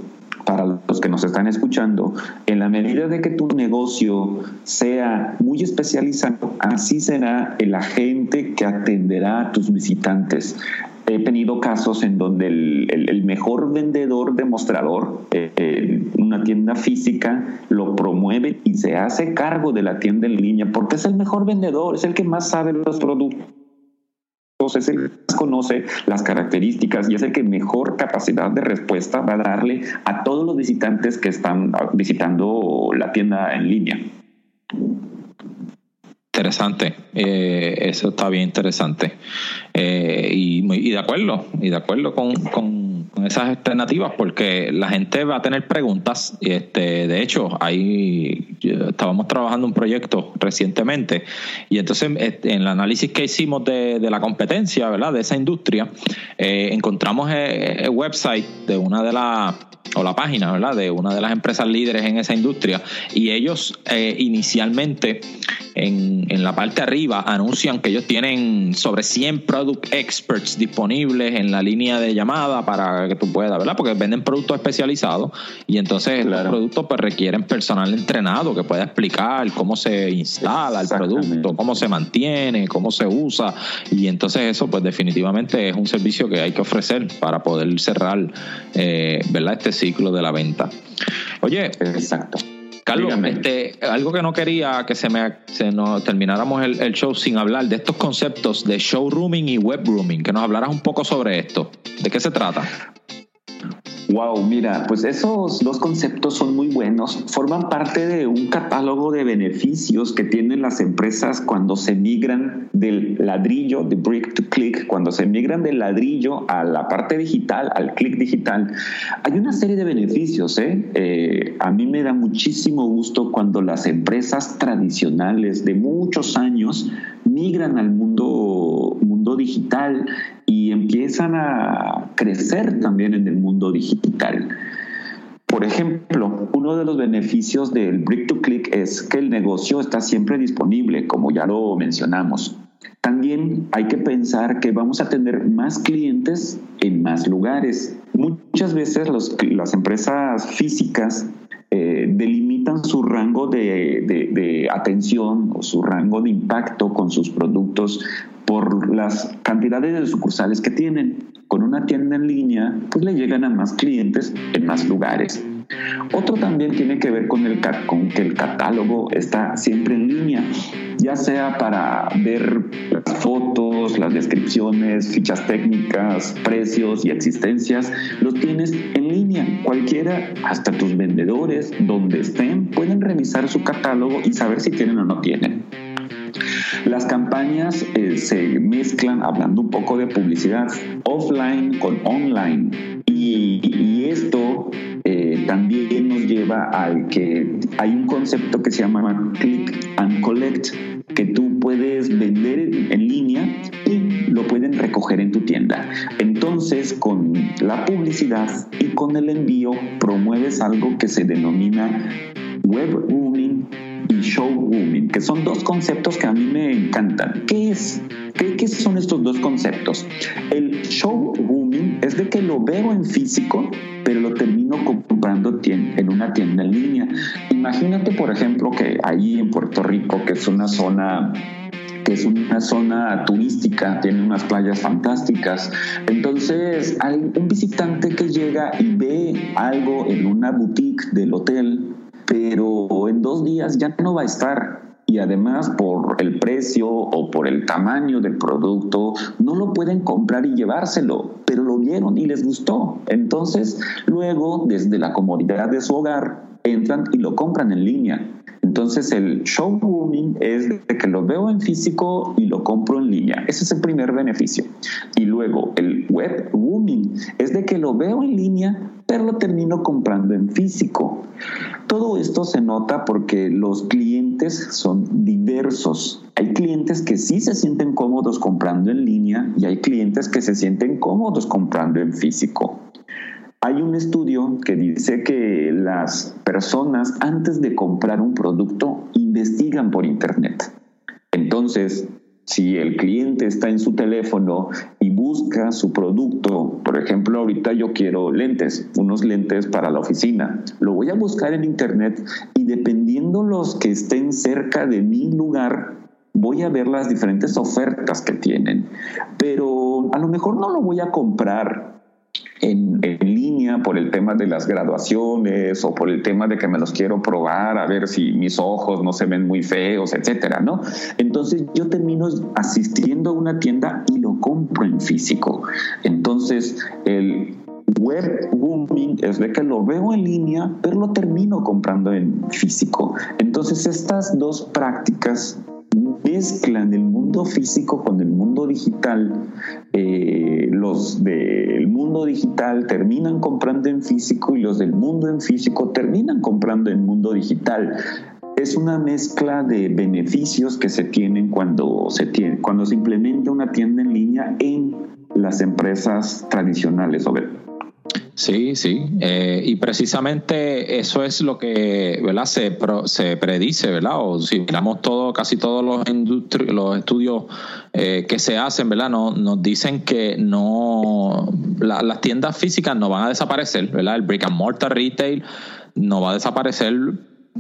para los que nos están escuchando, en la medida de que tu negocio sea muy especializado, así será el agente que atenderá a tus visitantes. He tenido casos en donde el, mejor vendedor demostrador eh, una tienda física lo promueve y se hace cargo de la tienda en línea porque es el mejor vendedor, es el que más sabe los productos es el conoce las características y es el que mejor capacidad de respuesta va a darle a todos los visitantes que están visitando la tienda en línea. Interesante, eh, eso está bien interesante. Eh, y, de acuerdo, y de acuerdo con esas alternativas porque la gente va a tener preguntas. Este, de hecho, ahí estábamos trabajando un proyecto recientemente y entonces este, en el análisis que hicimos de, la competencia, ¿verdad? De esa industria, eh, encontramos el website de una de las o la página, ¿verdad? De una de las empresas líderes en esa industria. Y ellos eh, inicialmente en, en, la parte arriba anuncian que ellos tienen sobre 100 product experts disponibles en la línea de llamada para que tú puedas, ¿verdad? Porque venden productos especializados y entonces los productos pues requieren personal entrenado que pueda explicar cómo se instala el producto, cómo se mantiene, cómo se usa. Y entonces eso pues definitivamente es un servicio que hay que ofrecer para poder cerrar, eh, ¿verdad? Este ciclo de la venta. Oye, exacto. Carlos, este, algo que no quería que se me se nos termináramos el, el, show sin hablar de estos conceptos de showrooming y webrooming, que nos hablaras un poco sobre esto. ¿De qué se trata? Wow, mira, pues esos dos conceptos son muy buenos. Forman parte de un catálogo de beneficios que tienen las empresas cuando se migran del ladrillo, de brick to click, cuando se migran del ladrillo a la parte digital, al click digital. Hay una serie de beneficios. ¿eh? Eh, a mí me da muchísimo gusto cuando las empresas tradicionales de muchos años migran al mundo, mundo digital y empiezan a crecer también en el mundo digital. Por ejemplo, uno de los beneficios del Brick to Click es que el negocio está siempre disponible, como ya lo mencionamos. También hay que pensar que vamos a tener más clientes en más lugares. Muchas veces las empresas físicas eh, delimitan aumentan su rango de, de, atención o su rango de impacto con sus productos por las cantidades de sucursales que tienen. Con una tienda en línea, pues le llegan a más clientes en más lugares. Otro también tiene que ver con, el, con que el catálogo está siempre en línea, ya sea para ver las fotos, las descripciones, fichas técnicas, precios y existencias, los tienes en línea. Cualquiera, hasta tus vendedores, donde estén, pueden revisar su catálogo y saber si tienen o no tienen. Las campañas eh, se mezclan, hablando un poco de publicidad, offline con online. y esto eh, también nos lleva al que hay un concepto que se llama click and collect, que tú puedes vender en línea y lo pueden recoger en tu tienda. Entonces, con la publicidad y con el envío, promueves algo que se denomina web booming y show booming, que son dos conceptos que a mí me encantan. ¿Qué es? ¿Qué, ¿Qué, son estos dos conceptos? El show booming es de que lo veo en físico pero lo termino comprando en una tienda en línea. Imagínate, por ejemplo, que ahí en Puerto Rico, que es una zona que es una zona turística, tiene unas playas fantásticas. Entonces hay un visitante que llega y ve algo en una boutique del hotel, pero en dos días ya no va a estar y además por el precio o por el tamaño del producto no lo pueden comprar y llevárselo, pero lo vieron y les gustó. Entonces, luego, desde la comodidad de su hogar, entran y lo compran en línea. Entonces el show booming es de que lo veo en físico y lo compro en línea. Ese es el primer beneficio. Y luego el web booming es de que lo veo en línea, pero lo termino comprando en físico. Todo esto se nota porque los clientes son diversos. Hay clientes que sí se sienten cómodos comprando en línea y hay clientes que se sienten cómodos comprando en físico. Hay un estudio que dice que las personas antes de comprar un producto investigan por Internet. Entonces, si el cliente está en su teléfono y busca su producto, por ejemplo, ahorita yo quiero lentes, unos lentes para la oficina, lo voy a buscar en Internet y dependiendo los que estén cerca de mi lugar, voy a ver las diferentes ofertas que tienen. Pero a lo mejor no lo voy a comprar en, línea por el tema de las graduaciones o por el tema de que me los quiero probar a ver si mis ojos no se ven muy feos, etcétera, ¿no? Entonces yo termino asistiendo a una tienda y lo compro en físico. Entonces el web booming es de que lo veo en línea, pero lo termino comprando en físico. Entonces estas dos prácticas mezclan el mundo físico con el mundo digital. Eh, los del mundo digital terminan comprando en físico y los del mundo en físico terminan comprando en mundo digital. Es una mezcla de beneficios que se tienen cuando se, tiene, cuando se implementa una tienda en línea en las empresas tradicionales. Sí, sí. Eh, y precisamente eso es lo que ¿verdad? Se, se predice, ¿verdad? O si miramos todo, casi todos los, estudios eh, que se hacen, ¿verdad? Nos, nos dicen que no las tiendas físicas no van a desaparecer, ¿verdad? El brick and mortar retail no va a desaparecer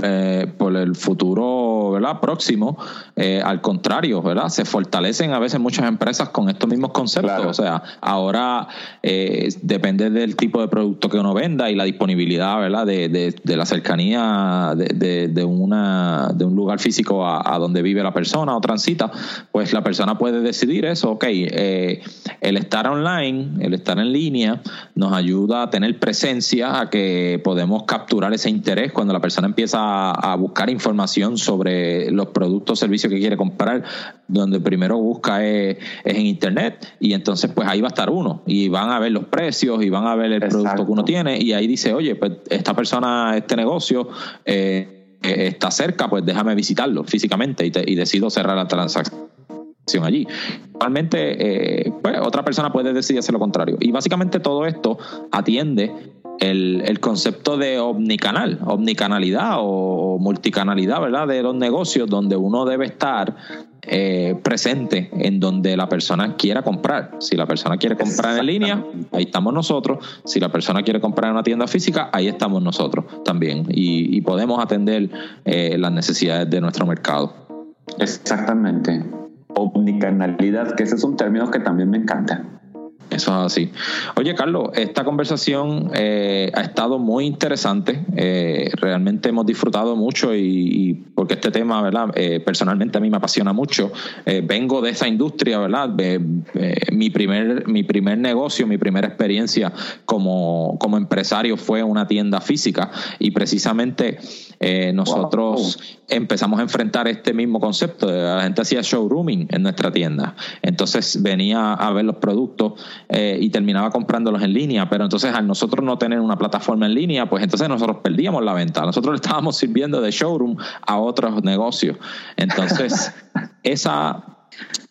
eh, por el futuro ¿verdad? próximo, eh, al contrario, ¿verdad? Se fortalecen a veces muchas empresas con estos mismos conceptos. O sea, ahora eh, depende del tipo de producto que uno venda y la disponibilidad, ¿verdad? De, de, la cercanía de, de, una, de un lugar físico a, donde vive la persona o transita, pues la persona puede decidir eso. Ok, el estar online, el estar en línea, nos ayuda a tener presencia, a que podemos capturar ese interés cuando la persona empieza a, buscar información sobre los productos o servicios que quiere comprar, donde primero busca es, en internet y entonces pues ahí va a estar uno y van a ver los precios y van a ver el producto que uno tiene y ahí dice, oye, pues esta persona, este negocio... Eh, está cerca, pues déjame visitarlo físicamente y, y decido cerrar la transacción allí. Igualmente, eh, pues, otra persona puede decidir hacer lo contrario. Y básicamente todo esto atiende el, concepto de omnicanal, omnicanalidad o multicanalidad, ¿verdad? De los negocios donde uno debe estar eh, presente en donde la persona quiera comprar. Si la persona quiere comprar en línea, ahí estamos nosotros. Si la persona quiere comprar en una tienda física, ahí estamos nosotros también. Y, podemos atender eh, las necesidades de nuestro mercado. Exactamente. Omnicanalidad, que ese es un término que también me encanta. Eso es así. Oye, Carlos, esta conversación eh, ha estado muy interesante. Eh, realmente hemos disfrutado mucho y, porque este tema, ¿verdad? Eh, personalmente a mí me apasiona mucho. vengo de esa industria, ¿verdad? mi, primer, mi primer negocio, mi primera experiencia como, como empresario fue una tienda física y precisamente nosotros empezamos a enfrentar este mismo concepto. La gente hacía showrooming en nuestra tienda. Entonces venía a ver los productos eh, y terminaba comprándolos en línea, pero entonces al nosotros no tener una plataforma en línea, pues entonces nosotros perdíamos la venta. Nosotros le estábamos sirviendo de showroom a otros negocios. Entonces, *laughs* esa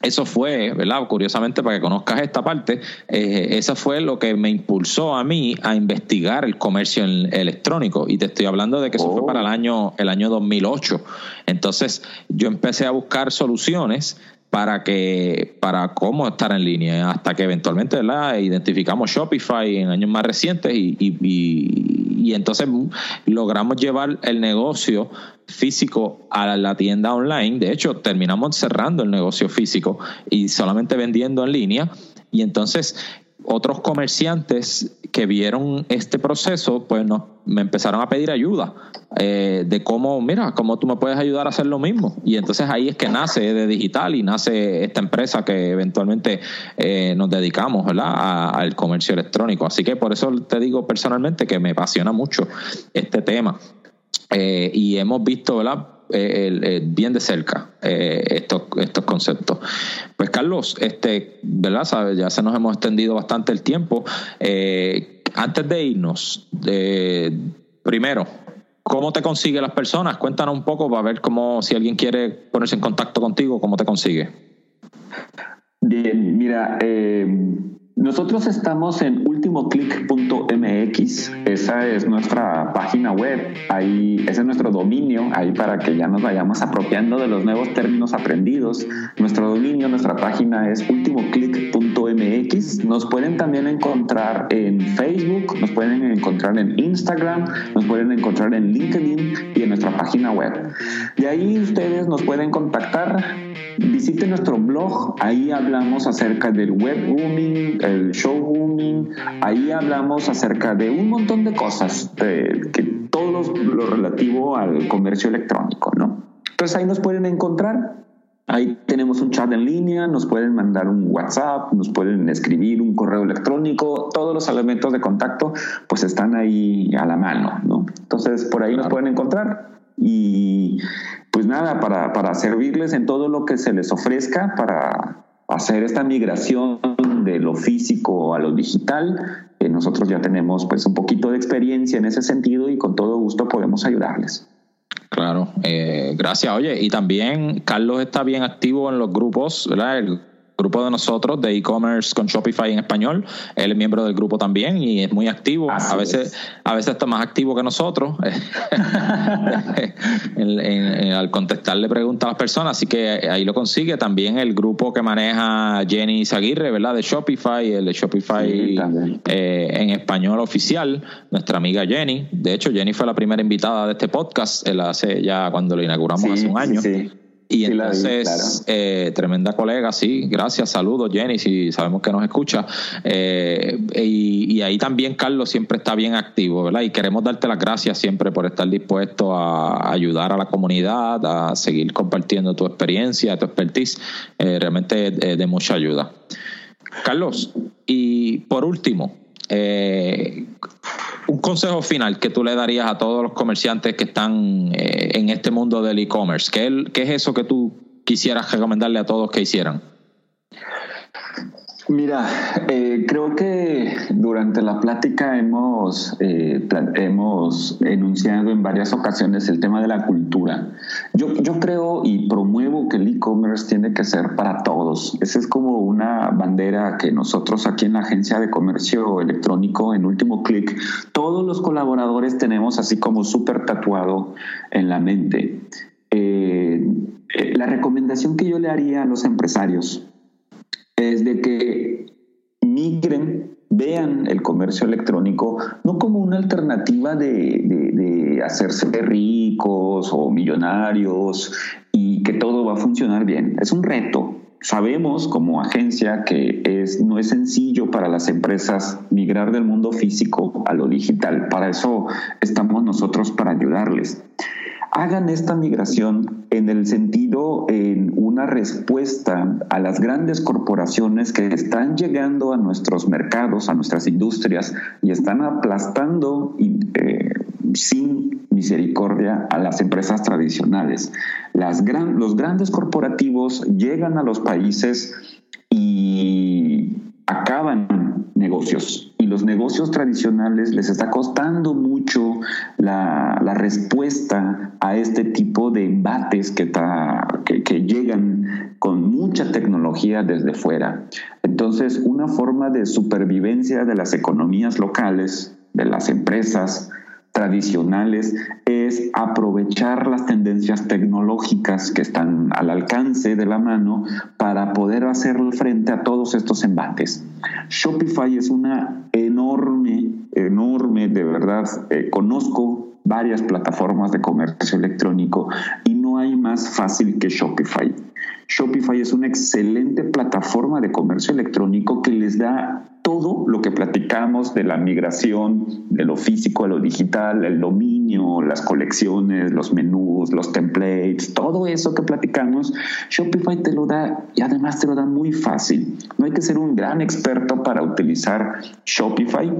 eso fue, ¿verdad? Curiosamente, para que conozcas esta parte, eh, eso fue lo que me impulsó a mí a investigar el comercio electrónico. Y te estoy hablando de que eso fue para el oh. año, el año 2008. Entonces, yo empecé a buscar soluciones para que para cómo estar en línea hasta que eventualmente ¿verdad? identificamos Shopify en años más recientes y, y, entonces logramos llevar el negocio físico a la tienda online de hecho terminamos cerrando el negocio físico y solamente vendiendo en línea y entonces otros comerciantes que vieron este proceso, pues me empezaron a pedir ayuda eh, de cómo, mira, cómo tú me puedes ayudar a hacer lo mismo. Y entonces ahí es que nace de digital y nace esta empresa que eventualmente eh, nos dedicamos ¿verdad? al comercio electrónico. Así que por eso te digo personalmente que me apasiona mucho este tema. Eh, y hemos visto, ¿verdad? Eh, bien de cerca eh, estos, estos conceptos. Pues Carlos, este, ¿verdad? ¿Sabes? Ya se nos hemos extendido bastante el tiempo. Eh, antes de irnos, primero, ¿cómo te consigue las personas? Cuéntanos un poco para ver cómo, si alguien quiere ponerse en contacto contigo, cómo te consigue. Bien, mira, nosotros estamos en ultimoclick.mx, esa es nuestra página web, ahí ese es nuestro dominio, ahí para que ya nos vayamos apropiando de los nuevos términos aprendidos. Nuestro dominio, nuestra página es ultimoclick.mx. Nos pueden también encontrar en Facebook, nos pueden encontrar en Instagram, nos pueden encontrar en LinkedIn y en nuestra página web. De ahí ustedes nos pueden contactar visite nuestro blog, ahí hablamos acerca del web rooming, el showrooming, ahí hablamos acerca de un montón de cosas, que todo lo relativo al comercio electrónico, ¿no? Entonces ahí nos pueden encontrar. Ahí tenemos un chat en línea, nos pueden mandar un WhatsApp, nos pueden escribir un correo electrónico, todos los elementos de contacto pues están ahí a la mano, ¿no? Entonces por ahí nos pueden encontrar y pues nada, para, para servirles en todo lo que se les ofrezca, para hacer esta migración de lo físico a lo digital. Eh, nosotros ya tenemos pues un poquito de experiencia en ese sentido y con todo gusto podemos ayudarles. Claro, eh, gracias. Oye, y también Carlos está bien activo en los grupos, ¿verdad? Grupo de nosotros de e-commerce con Shopify en español. Él es miembro del grupo también y es muy activo. a veces, a veces está más activo que nosotros *laughs* al contestarle preguntas a las personas. Así que ahí lo consigue. También el grupo que maneja Jenny Zaguirre, ¿verdad? De Shopify, el de Shopify eh, en español oficial, nuestra amiga Jenny. De hecho, Jenny fue la primera invitada de este podcast. Él hace ya cuando lo inauguramos hace un año. Sí, y entonces, eh, tremenda colega, sí, gracias, saludos Jenny, si sabemos que nos escucha. Eh, y, ahí también Carlos siempre está bien activo, ¿verdad? Y queremos darte las gracias siempre por estar dispuesto a ayudar a la comunidad, a seguir compartiendo tu experiencia, tu expertise, eh, realmente de mucha ayuda. Carlos, y por último, eh, un consejo final que tú le darías a todos los comerciantes que están eh, en este mundo del e-commerce. ¿Qué, ¿Qué es eso que tú quisieras recomendarle a todos que hicieran? Mira, eh, creo que durante la plática hemos, eh, hemos enunciado en varias ocasiones el tema de la cultura. Yo, yo creo y promuevo que el e-commerce tiene que ser para todos. Esa es como una bandera que nosotros aquí en la agencia de comercio electrónico, en último clic, todos los colaboradores tenemos así como súper tatuado en la mente. Eh, la recomendación recomendación que yo le haría a los empresarios es de que migren, vean el comercio electrónico no como una alternativa de, de hacerse ricos o millonarios y que todo va a funcionar bien. Es un reto, Sabemos como agencia que es, no es sencillo para las empresas migrar del mundo físico a lo digital. Para eso estamos nosotros para ayudarles. Hagan esta migración en el sentido, en una respuesta a las grandes corporaciones que están llegando a nuestros mercados, a nuestras industrias y están aplastando eh, sin misericordia a las empresas tradicionales. Las los grandes corporativos llegan a los países y acaban negocios. Y los negocios tradicionales les está costando mucho la, respuesta a este tipo de embates que, que, que llegan con mucha tecnología desde fuera. Entonces, una forma de supervivencia de las economías locales, de las empresas, tradicionales es aprovechar las tendencias tecnológicas que están al alcance de la mano para poder hacer frente a todos estos embates. Shopify es una enorme, enorme, de verdad, eh, conozco varias plataformas de comercio electrónico y hay más fácil que Shopify. Shopify es una excelente plataforma de comercio electrónico que les da todo lo que platicamos de la migración de lo físico a lo digital, el dominio, las colecciones, los menús, los templates, todo eso que platicamos, Shopify te lo da y además te lo da muy fácil. No hay que ser un gran experto para utilizar Shopify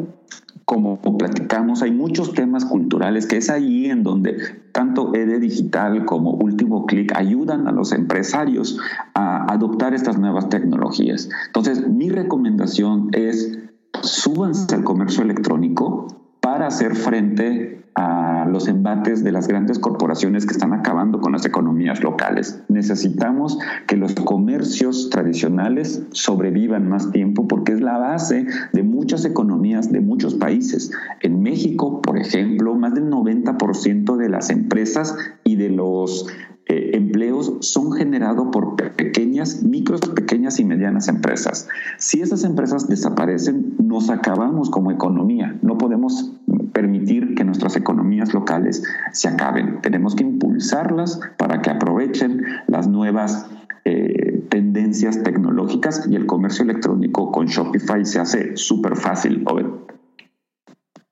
como platicamos, hay muchos temas culturales que es ahí en donde tanto EDE Digital como Último Clic ayudan a los empresarios a adoptar estas nuevas tecnologías. Entonces, mi recomendación es súbanse al comercio electrónico para hacer frente a los embates de las grandes corporaciones que están acabando con las economías locales. Necesitamos que los comercios tradicionales sobrevivan más tiempo porque es la base de muchas economías de muchos países. En México, por ejemplo, más del 90% de las empresas y de los eh, empleos son generados por pequeñas, micros, pequeñas y medianas empresas. Si esas empresas desaparecen, nos acabamos como economía. No podemos permitir que nuestras economías locales se acaben. Tenemos que impulsarlas para que aprovechen las nuevas eh, tendencias tecnológicas y el comercio electrónico con Shopify se hace súper fácil.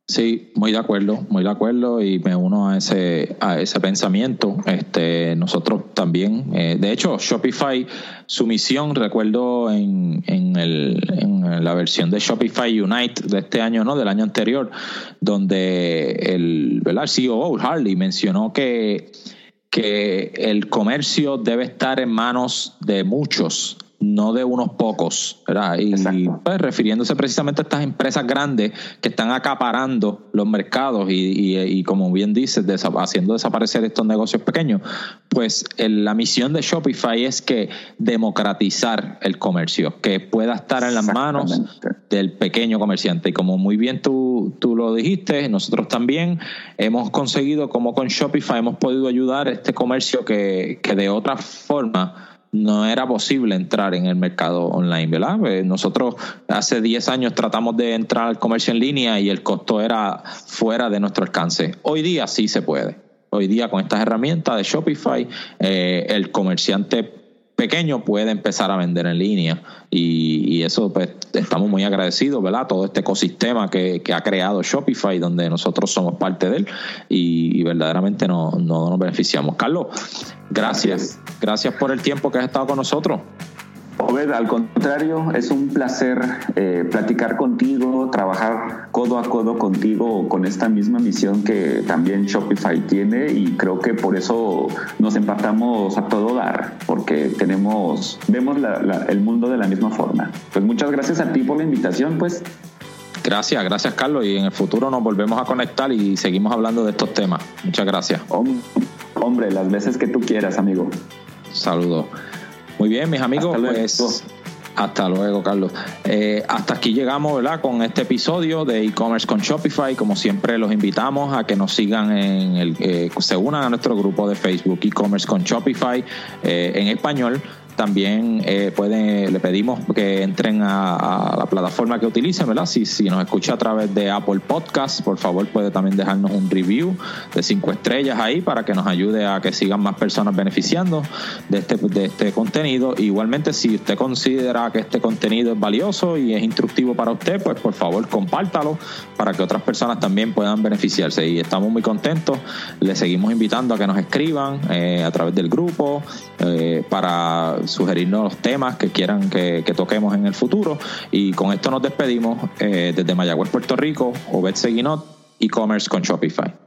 Sí, muy de acuerdo, muy de acuerdo y me uno a ese a ese pensamiento. Este, nosotros también, eh, de hecho, Shopify, su misión, recuerdo en, en, el, en la versión de Shopify Unite de este año, no, del año anterior, donde el, ¿verdad? el CEO Harley mencionó que que el comercio debe estar en manos de muchos no de unos pocos, ¿verdad? Y pues, refiriéndose precisamente a estas empresas grandes que están acaparando los mercados y, como bien dices, haciendo desaparecer estos negocios pequeños, pues la misión de Shopify es que democratizar el comercio, que pueda estar en las manos del pequeño comerciante. Y como muy bien tú, tú lo dijiste, nosotros también hemos conseguido, como con Shopify, hemos podido ayudar a este comercio que, que de otra forma no era posible entrar en el mercado online, ¿verdad? Eh, nosotros hace 10 años tratamos de entrar al comercio en línea y el costo era fuera de nuestro alcance. Hoy día sí se puede. Hoy día con estas herramientas de Shopify, eh, el comerciante pequeño puede empezar a vender en línea y, eso pues estamos muy agradecidos, ¿verdad? Todo este ecosistema que, ha creado Shopify donde nosotros somos parte de él y, verdaderamente no, no, nos beneficiamos. Carlos, gracias, gracias por el tiempo que has estado con nosotros. Obed, al contrario, es un placer eh, platicar contigo, trabajar codo a codo contigo con esta misma misión que también Shopify tiene y creo que por eso nos empatamos a todo dar, porque tenemos, vemos el mundo de la misma forma. Pues muchas gracias a ti por la invitación, pues. Gracias, gracias Carlos y en el futuro nos volvemos a conectar y seguimos hablando de estos temas. Muchas gracias. Hombre, las veces que tú quieras, amigo. Saludos. Muy bien, mis amigos, pues Hasta luego, Carlos. Eh, hasta aquí llegamos, ¿verdad? Con este episodio de e-commerce con Shopify. Como siempre, los invitamos a que nos sigan en el, eh, se unan a nuestro grupo de Facebook e-commerce con Shopify eh, en español también eh, pueden, le pedimos que entren a, la plataforma que utilicen, ¿verdad? Si, si nos escucha a través de Apple Podcast, por favor puede también dejarnos un review de cinco estrellas ahí para que nos ayude a que sigan más personas beneficiando de este, de este contenido. Igualmente, si usted considera que este contenido es valioso y es instructivo para usted, pues por favor compártalo para que otras personas también puedan beneficiarse. Y estamos muy contentos. Le seguimos invitando a que nos escriban eh, a través del grupo eh, para sugerirnos los temas que quieran que, toquemos en el futuro. Y con esto nos despedimos eh, desde Mayagüez, Puerto Rico, Obed Seguinot, e-commerce con Shopify.